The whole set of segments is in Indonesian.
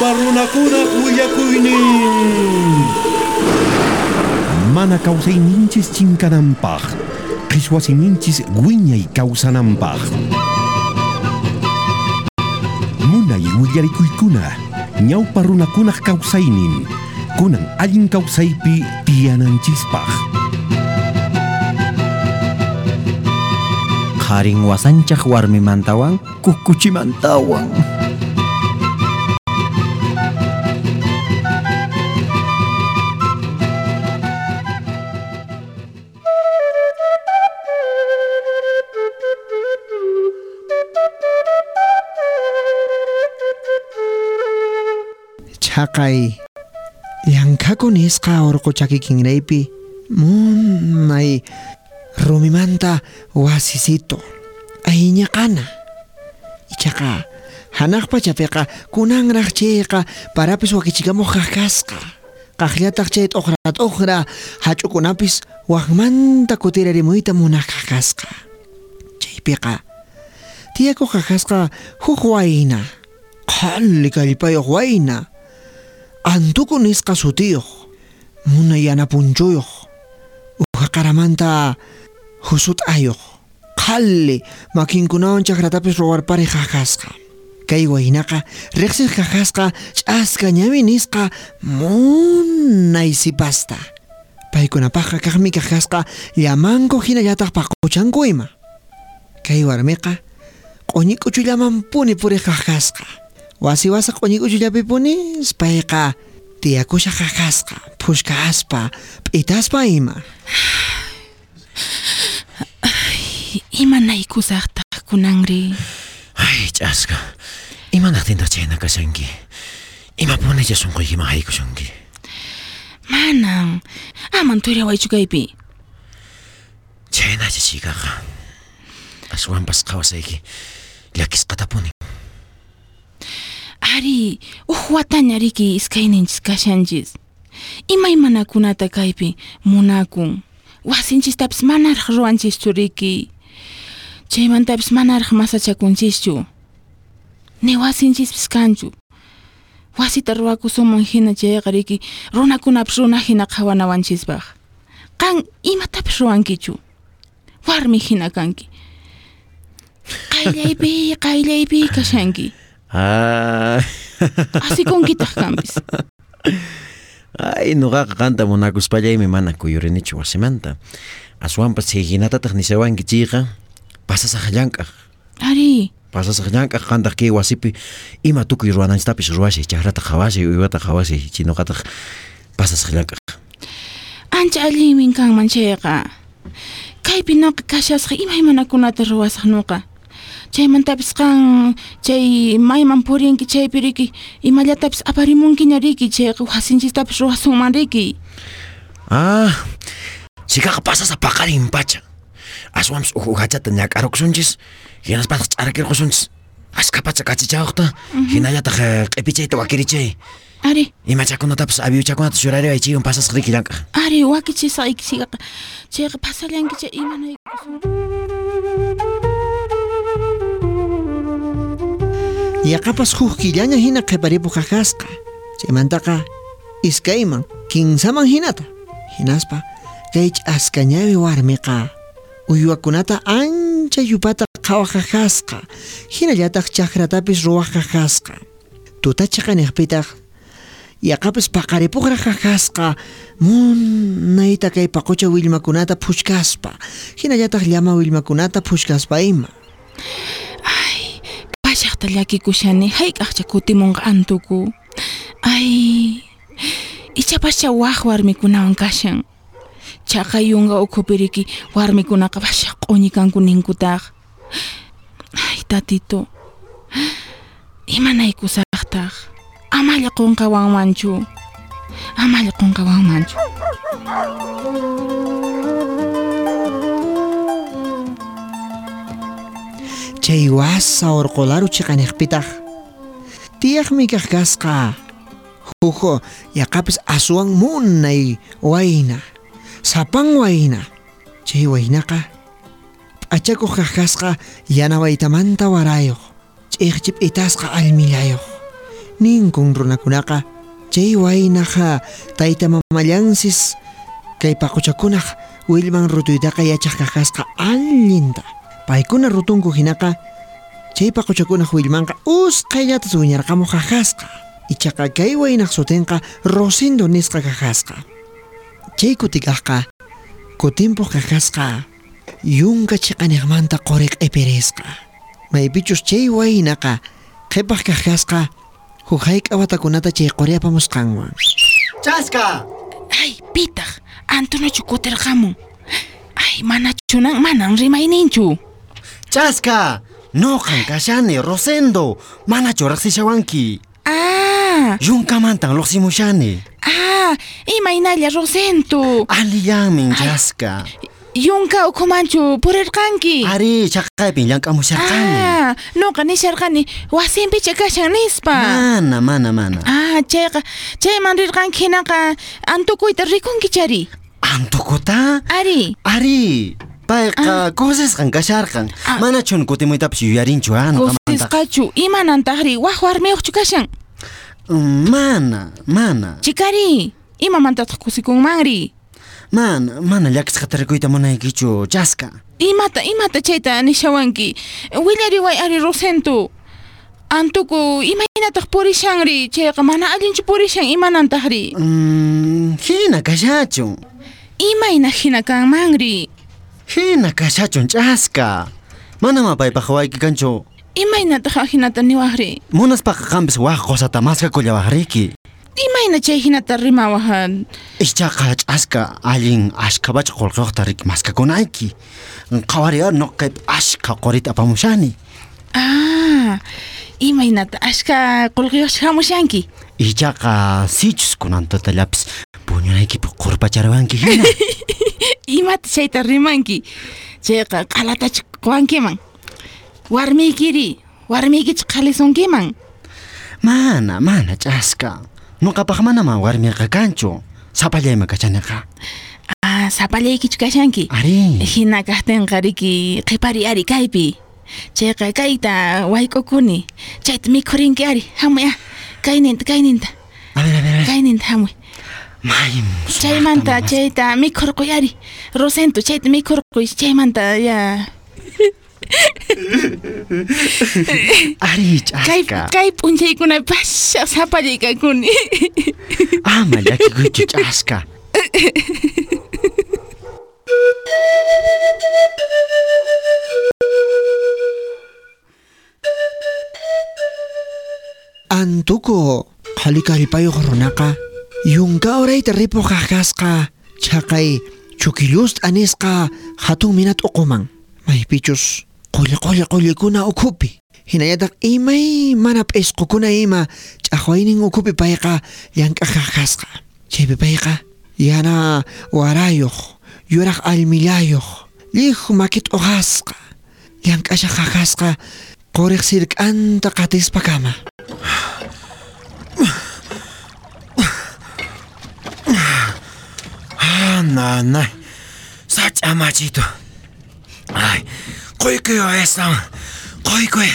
ñawpa runakuna willakuynin mana kawsayninchis chinkananpaq qhichwasiyninchis wiñay kawsananpaq munay willarikuykuna ñawpa runakunaq kawsaynin kunan allin kawsaypi tiyananchispaq qarin wasanchaq warmimantawan kukkuchimantawan chaqay llank'aku nisqa urqu chakikinraypi munay rumimanta wasisito ayñaqana ichaqa hanaqpa chapiqa kunanraq chayqa parapis wakichikamuq kaqkasqa qaqllataq chay t'uqra t'uqra hach'ukunapis waqmanta kutirarimuyta munaq kaqkasqa chaypiqa tiyaku kaqkasqa huk wayna qalli kallpayuq wayna antukun nisqa sutiyuq muna yanapunchuyuq uhaqaramanta husut'ayuq qalli makinkunawan chakratapis ruwarpari qaqasqa kay waynaqa riqsik qaqasqa ch'asqa ñawi nisqa munay sipasta paykunapaqqa kaqmi qaqasqa llamanku hinallataq paquchankuyma kay warmiqa q'uñi k'uchullamantpuni puriq qaqasqa wasi wasa q'uñi k'uchullapi punis payqa tiyakusha kaqkasqa phushka aspa p'itaspa ima imanaykusaqtaq kunanri Ay, ch'aska. Imanaqtintaq chayna kashanki. Imapunalla sunquykiman haykushunki. manan aman tuyriyawaychu kaypi Chaynacha chikaqa. Aswanpas qhawasayki. Llakisqata punin. Ari uj wataña riki iskayninchis kashanchis imaymanakunata kaypi munakun wasinchistapis manaraq ruwanchischu riki chaymantapis manaraq masachakunchischu ni wasinchispis kanchu wasita ruwakusumun hina chayqa riki runakunapis runa hina qhawanawanchispaq qan imatapis ruwankichu warmi hina kanki qayllaypi qayllaypi kashanki Ay, asikunkitaq kanpis ay nuqaqa qanta munakuspallaymi mana kuyurinichu wasimanta. Aswanpas hinatataq nisawanki chiyqa pasasaq llank'aq. ari Pasasaq llank'aq qantaq kay wasipi ima tukuy ruwananchitapis ruwashay chakrata qhawashay uywata qhawashay chay nuqataq pasasaq llank'aq. ancha allinmin kanman chayqa kaypi nuqa kashasqa imaymanakunata ruwasaq nuqa chaymantapis qan chay mayman purinki chaypi riki imallatapis aparimunkiña riki chayqa wasinchistapis ruwasunman riki Ah, chikaqa pasasa paqarin pacha. Aswanpas uhu hachata ñak'arukusunchis, hinaspatas ch'arakirqusunchis. Aska pacha kachichawaqta, hinallataq eh, q'ipichayta wakirichay. ari Imachakunatapas aviuchakunata shurariway chiyun pasasaq riki llank'aq. ari wakichisaq ikisiqa chayqa pasallankicha imanay Yaqapas huk killaña hina qhiparipuq kaqkasqa chaymantaqa iskayman kinsaman hinata hinaspa kay ch'askañawi warmiqa. Uywakunata ancha yupata qhawaq kaqkasqa hinallataq chakratapis ruwaq kaqkasqa tutachaqa niqpitaq yaqapas paqaripuqraq kaqkasqa munayta kay paqucha willmakunata phuchkaspa hinallataq llama willmakunata phuchkaspa ima pashaqta llakikushani hayk'aqcha kutimunqa antuku ay ichapascha waq warmikunawan kashan chaqa yunqa ukhupiriki warmikunaqa bashaq q'uñi kanku ninkutaq ay tatito imanaykusaqtaq amalla qunqawanmanchu amalla qunqawanmanchu chay wasa urqularu chiqaniqpitaq tiyaqmi kaqkasqa hujo yaqapis aswan munay wayna. Sapan wayna. Chay waynaqa. P'achakuq kaqkasqa yana waytamanta warayuq ch'iqchip itasqa almillayuq ninkun runakunaqa chay waynaqa tayta mamallansis kay paquchakunaq willman rutuytaqa yachaq kakasqa allinta paykuna rutunku hinaqa chay paquchakunaq willmanqa usqayllatas wiñarqamuq kakasqa. Ichaqa kay waynaq sutinqa Rosendo nisqa kakasqa. Chay kutikaqqa kutimpuq kakasqa. Yunka chiqaniqmanta qoriq q'ipirisqa maypichus chay waynaqa qhipaq kakasqa. Huk hayk'awatakunata chay qori apamusqanwan. Chaska! Ay, pitaq Antonachu kutirqamun. Ay, manachunan manan rimayninchu Chaska! Noqan kashani Rosendo mana churaqsishawanki Ah, yunkamantan luqsimushani ah, imaynalla Rosento alliyanmin Chaska. Yunka ukumanchu purirqanki ari chaqaypin llamk'amusharqani Ah, nuqa nisharqani wasinpicha kashan nispa mana mana mana. Ah, chayqa chayman rirqanki hinaqa antukuyta rikunki chari. Antukuta? Ari, ari payqa kusisqan kasharqan Ah. manachun kutimuytapish yuyarinchu nuqamanta kusisqachu imanantaqri waq warmiyuqchu kashan mana mana? Chikari, imamantataq kusikunmanri mana mana llakisqata rikuyta munaykichu Chaska Imata, imata chayta nishawanki Willariway ari Rosento Antuku imaynataq purishanri chayqa mana allinchu purishan imanantaqri Mm, hina kashachu Imayna hina kanmanri hina kashachun Chaska manama paypaq wayki kanchu Imaynataq hinata niwaqri munaspaqa qampis waq qosata maskakullawaqriki Imayna chay hinata rimawahan Ichaqa ch'aska allin ashkhabacha qullqiyuqta riki maskakunayki qhawariyar noqaypi ashka qurita apamushani Ah, imaynata ashka qullqiyuqchu hamushanki Ichaqa sichus kunan tutallapis puñunaykipi qurpacharawanki hina? Imata chayta rimanki. Chayqa qhalatachu quwankiman Warmiykiri Warmiykichu qhalisunkiman mana mana ch'aska. Nuqapaq manama warmiqa kanchu? Sapallayma kachaniqa. Ah, sapallaykichu kashanki ari. Hina kaqtinqa riki qipari ari kaypi. Chayqa kayta wayk'ukuni. Chayta mikhurinki ari hamuy ah Kayninta kayninta. A ver a ver a ver. Kayninta hamuy may Chaymanta chayta mikhurquy ari Rosento chayta mikhurquy chaymanta ya. Ari Kay ch'aska kay p'unchaykuna pasha sapallaykaykuni ama llakikuychu ch'aska Antuku qhalikaripayuq runaqa Yung gauray taripo kakas ka, tsakay chukilust anis ka hatong minat ukumang. May pichos, kuli kuli kuli kuna ukupi. Hinayadak eh, imay manap es kukuna ima, eh, tsakoy ning ukupi pay ka, yang kakakas ka. Chebe pay ka, yana warayok, yurak almilayok, lih makit okas ka. Yang kasya kakas ka, korek sirk anta katis pakama. なない。さちゃまじいと。はい。こいくよ、エスタン。こいくい。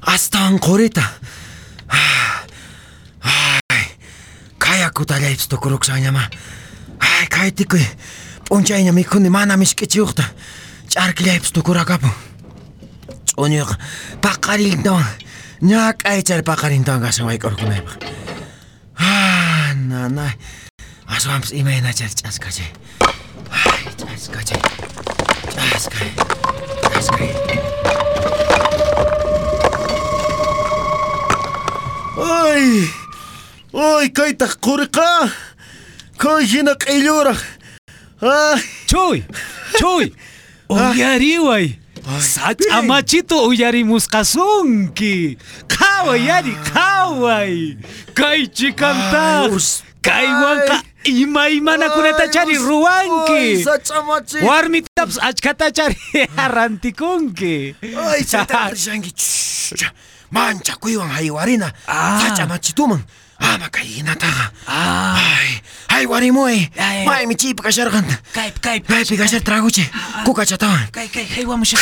アスタン、これた。はあ。はい。かやくたれいつところくさんやま。はい、帰ってくい。ぽんちゃいなみくんでまなみしけちよくた。ちゃるきれいつとこらかぶん。ちょにょか。ばかりんどん。にゃかいちゃるばかりんどんがしわいころくないば。はあ、なない。Aż mam z imienia ciaskacie. Ciaskacie. Ciaskaj. Ciaskaj. Ой! Ой, кай тах курка. Кой жинак илюра. Ай! Чой! Чой! Уяривай! Сач амачито уяримус касунки. Кавай, яри, кавай. Кай чикантас. Кай ванка imaymanakunata chari ruwanki. Warmitapas achkata chari rantikunki. Ay, rishanki! Manchakuywan haywarina! Sach'amachituman! Ama kay hinataqa! Ay! Ay, ay. Maymi chiypi kasharqanta! Kayp, kayp. Kaypi kashar traguchi! Kukachatawan! Kay, kay, haywamusha.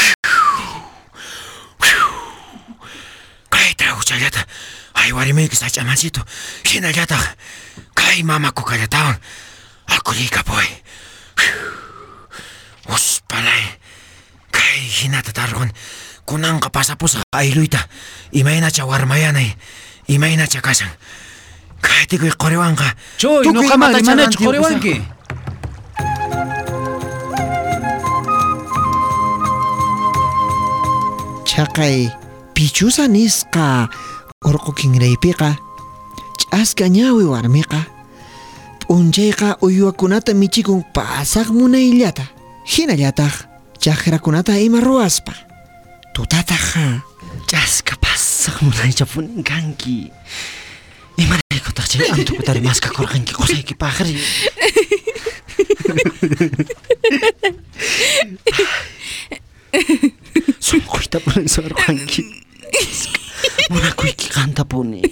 Kay traguchallata! Ay አይወሬሜ ግዛጭ አማሲቱ ሂነጃታ ካይ ማማኩ ከደታውን አኩሪ ከቦይ ውስ በላይ ካይ ሂና ተታርኩን ኩናን ከፓሳፑስ አይሉይታ ኢማይናቻ ዋርማያናይ ኢማይናቻ ካሳን ካይቲኩይ ቆሪዋንካ ቾይ ኖካማሪ ማናች ቆሪዋንኪ chaqay pichusa nisqa urqu kinraypiqa ch'aska ñawi warmiqa p'unchayqa uywakunata michikun pasaq munayllata hinallataq chaqrakunata ima ruwaspa tutataqa Chasqa pasaq munaychapunin kanki. Imanaykutaq chay antukutari maskakurqanki qusaykipaqri. Sunquyta Monakuiki kantapuni.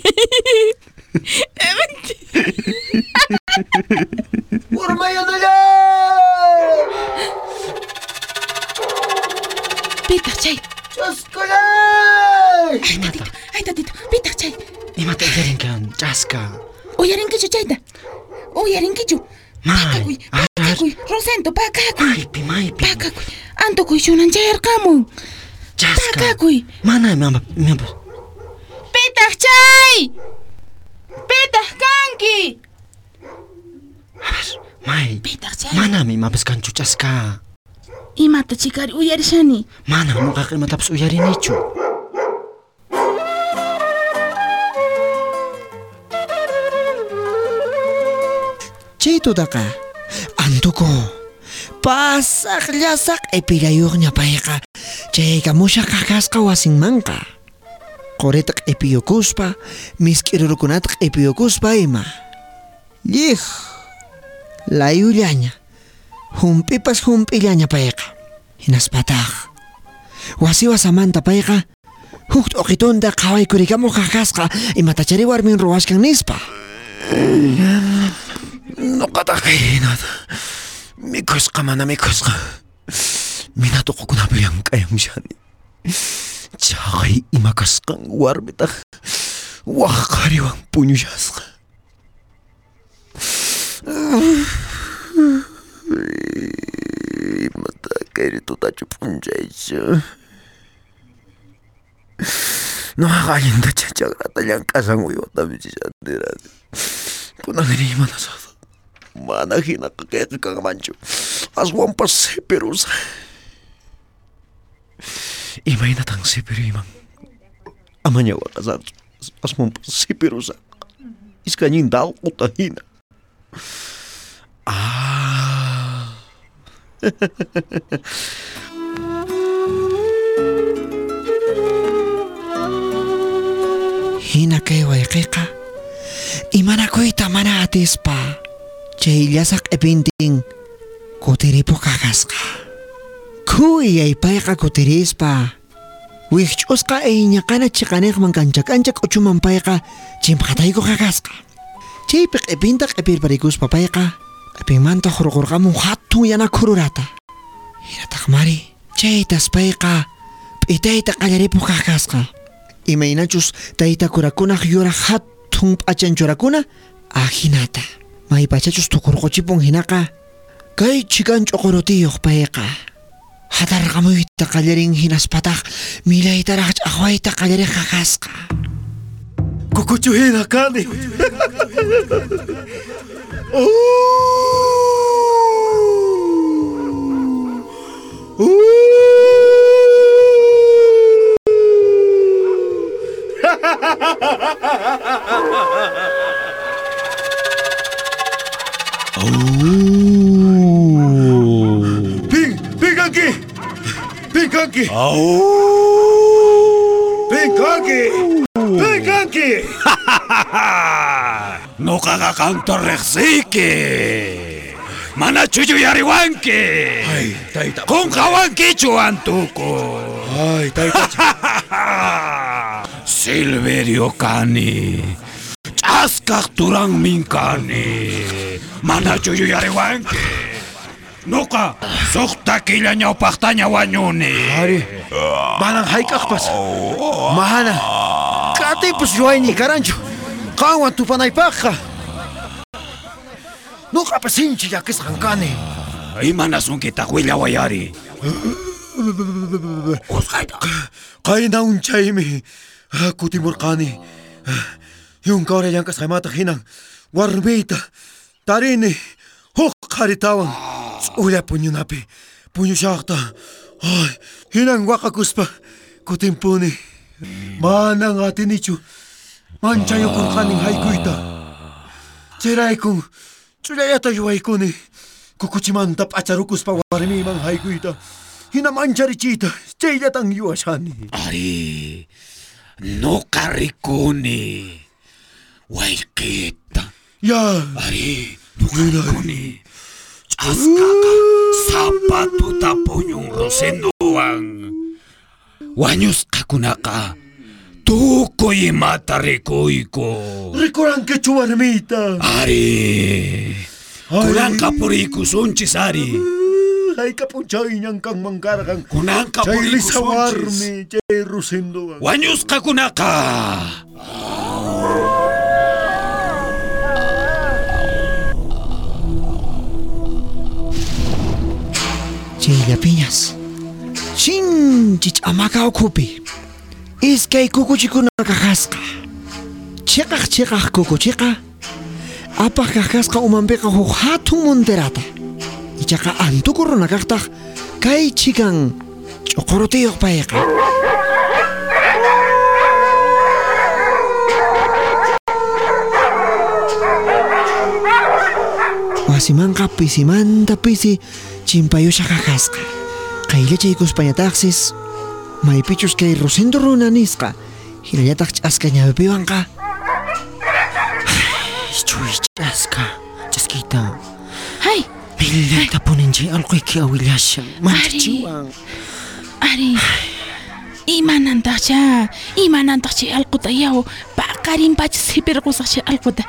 Urmayodaya! Pita, chay. ¡Chascolay! Ay, tatito, ay, tatito, pita, chay. Ni mata yarinkan, chasca. Oyarinkichu, chayta. Oyarinkichu. May. Pakakuy, Rosento, pakakuy. Maypi, maypi. Pakakuy. Antokuy, shunan chayarkamun. Chasca. Mana, mi mi amor. Pitaq chay. Pitaq kanki. May. Pitaq chay. Manami mapis kanchu chasqa. Imata chikari uyarishani. Mana nuqaqa imatapas uyarinichu. chay tutaqa antuku pasaq llasaq epillayuqña payqa chayaykamusha qaqasqa wasinmanqa quritaq epiyukuspa misk'irurukunataq epiyukuspa ima llij layullaña humpipas hump'illaña payqa hinaspataq wasi wasamanta payqa huk t'uqitunta qhawaykurikamuq qaqasqa imatachari warmin ruwashkan nispa Nuqataq kay hinata. Mikhusqa mana mikhusqa. Mina tuqukunapi llank'ayamushani. Chaqay ima kasqan warmitaq. Waqariwan puñushasqa. Imata kayri tutachu p'unchaychu. Nuqaqa allintacha chakrata llank'asan uywata michishantirani. Kunaniri imanasaqta. Mana hinaqa kayqa kanmanchu. Aswanpas Imay na tang si pero imang. Amanya wakazan. Asmong si pero sa. Iskanyin daw utahina. Ah. Hina kay waikika. Imana ko'y tamana atis pa. Chahilyasak ebinding. Kutiripo kakas ka. Kuyay payqa kutirispa wikch'usqa iñaqana chiqaniqman kancha kancha k'uchuman payqa chimpqatayku qaqasqa chaypi q'ipinta q'ipirparikuspa payqa q'ipinmanta hurqurqamun hatun yana khururata hinataq mari. Chaytas payqa p'itayta qallaripuq qaqasqa imaynachus tayta kurakunaq yuraq hatun p'achan churakuna ahinata. Maypachachus tukurquchipun hinaqa kay chikan ch'uqurutiyuq payqa hatarqamuyta qallarin hinaspataq milaytaraq ch'aqwayta qallariq qaqasqa Kukuchu hina kani. Ping, ¡Pincanqui! ¡Pincanqui! ¡Pincanqui! ¡No caga canto rexique! ¡Manachuyo yariwanque! ¡Ay, taita! ¡Con jawanquicho antuco! ¡Ay, taita! ¡Silverio cani! ¡Chascacturán mincani! ¡Manachuyo yariwanque! Kani. Ch'askaq turanmin kani. Mana chuyuyariwanki. Nuqa suqta killa ñawpaqtaña wañuni. Ari. Manang haykaqpas. Mahana. Atipos yuayni karancho. Kawan tupanaypaqa. Nuqapas sinchi llakisqankani. Imanasun kita willawayari. Qayna unchaymi kutimurqani. Yunkawra llank'asqaymanta hinan warmiyta tarini huk qharitawan s'ulla puñunapi puñushaqta. Ay, hinan waqakuspa kutimpuni. Manan atinichu manchayukurqanin haykuyta. Chayraykun ch'ullayata yuwaykuni. Kukuchimanta p'acharukuspa warmiyman haykuyta. Hina mancharichiyta chayllatan yuwashani. Ari, nuqa rikuni. Waykita. Ya, Ari, nuqa rikuni. azkaka, zapatutapuyun rosenuwan. Wañusqakunaqa tukuy imata rikuyku. Rikurankichu warmita. Ari, kunanqa purikusunchis ari. Hayka punchayñan kanman karqan. Kunanqa purikusunchis. warmi chay rosenuwan. Wañusqakunaqa. Chayllapiñas. Shinchi ch'amaqa ukhupi. Iskay kukuchikuna kaqasqa. Chiqaq chiqaq kukuchiqa. Apaq kaqasqa umanpiqa huk hatun monterata. Ichaqa antuku runa kaqtaq kay chikan ch'uqurutiyuq payqa. Wasimanqa pisimanta pisi chimpayusha kaqasqa. Qayllachaykuspañataqsis maypichus kay Rosendo runa nisqa hinallataq ch'aska ñawipiwanqa. Chuy ch'aska. Ch'askita. Hay, Millata puninchi alquyki awillashan. Manchachiwan. Ari, imanantaqcha, imanantaqcha allquta yaw, paqarinpachis hipirqusaqcha allquta.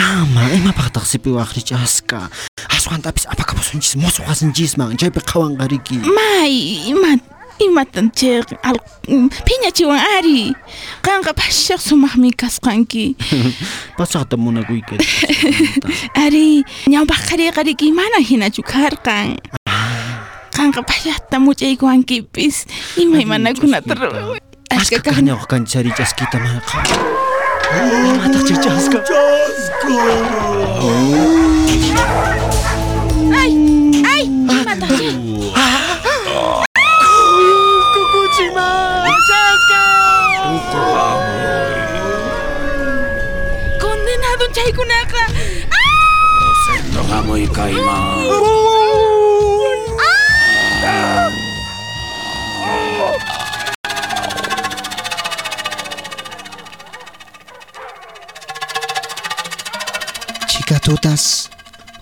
Ama, imapaqtaq sipi waqri ch'aska. Aswantapis apakapusunchis musuqasinchisman. Chaypi qhawanqariki. May, ima, imatan chay al, phiñachiwan Ari. Qanqa phashaq sumaqmi kasqanki. Pasaqta munakuyka. Ari, ñawpaq qariqariki mana hinachu karqan. Qanqa phashaqta much'aykuwankipis, Aska Ashka kahna. kahñawaq kanchari ch'askita mana またちゃんすかちゃんすか。はい。はい。また。ちあここ島ちゃんすこんななどちゃいくな。かあセットがもいかいまー。Oh! Chikatutas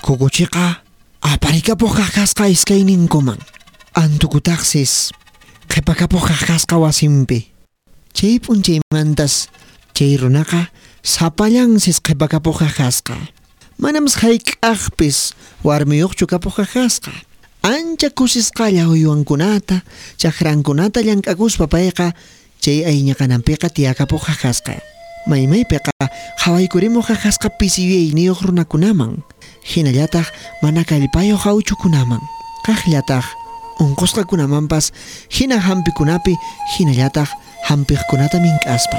kukuchiqa aparikapuq kaqasqa iskayninkuman. Antukutaqsis qhipakapuq kaqasqa wasinpi. Chay p'unchaymantas chay runaqa sapallansis qhipakapuq kaqasqa. Manamas hayk'aqpis warmiyuqchu kapuq kaqasqa. Ancha kusisqalla uywankunata, chakrankunata llank'akuspa payqa chay ayñaqananpiqa tiyakapuq kaqasqa. Maymaypiqa hawaykurimuq kaqasqa pisiyuyayniyuq runakunaman. Hinallataq mana kallpayuq hawchukunaman. Kaqllataq unqusqakunamanpas hina hampikunapi hinallataq hampiqkunata mink'aspa.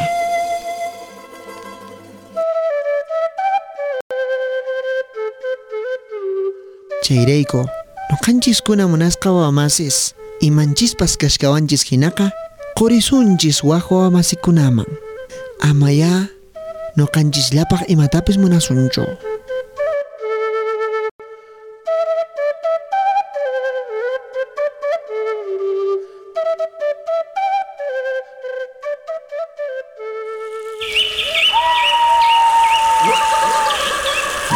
Chayrayku, nuqanchiskuna munasqa wawamasis imanchispas kashkawanchis hinaqa qurisunchis waq wawamasikunaman. Amaya nuqanchislapaq imatapis munasunchu.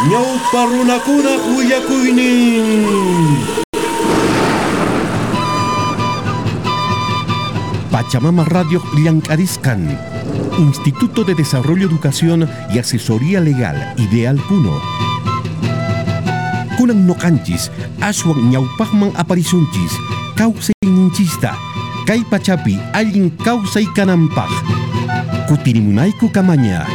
Ñawpa runakuna willakuynin Pachamama Radio Llancariscan Instituto de Desarrollo, Educación y Asesoría Legal, Ideal Puno. Kunang Nocanchis, Ashwan Ñaupajman Aparisunchis, Causay Ninchista, Kaipachapi, Allin Causay Canampaj, Kutirimunaiku Camaña.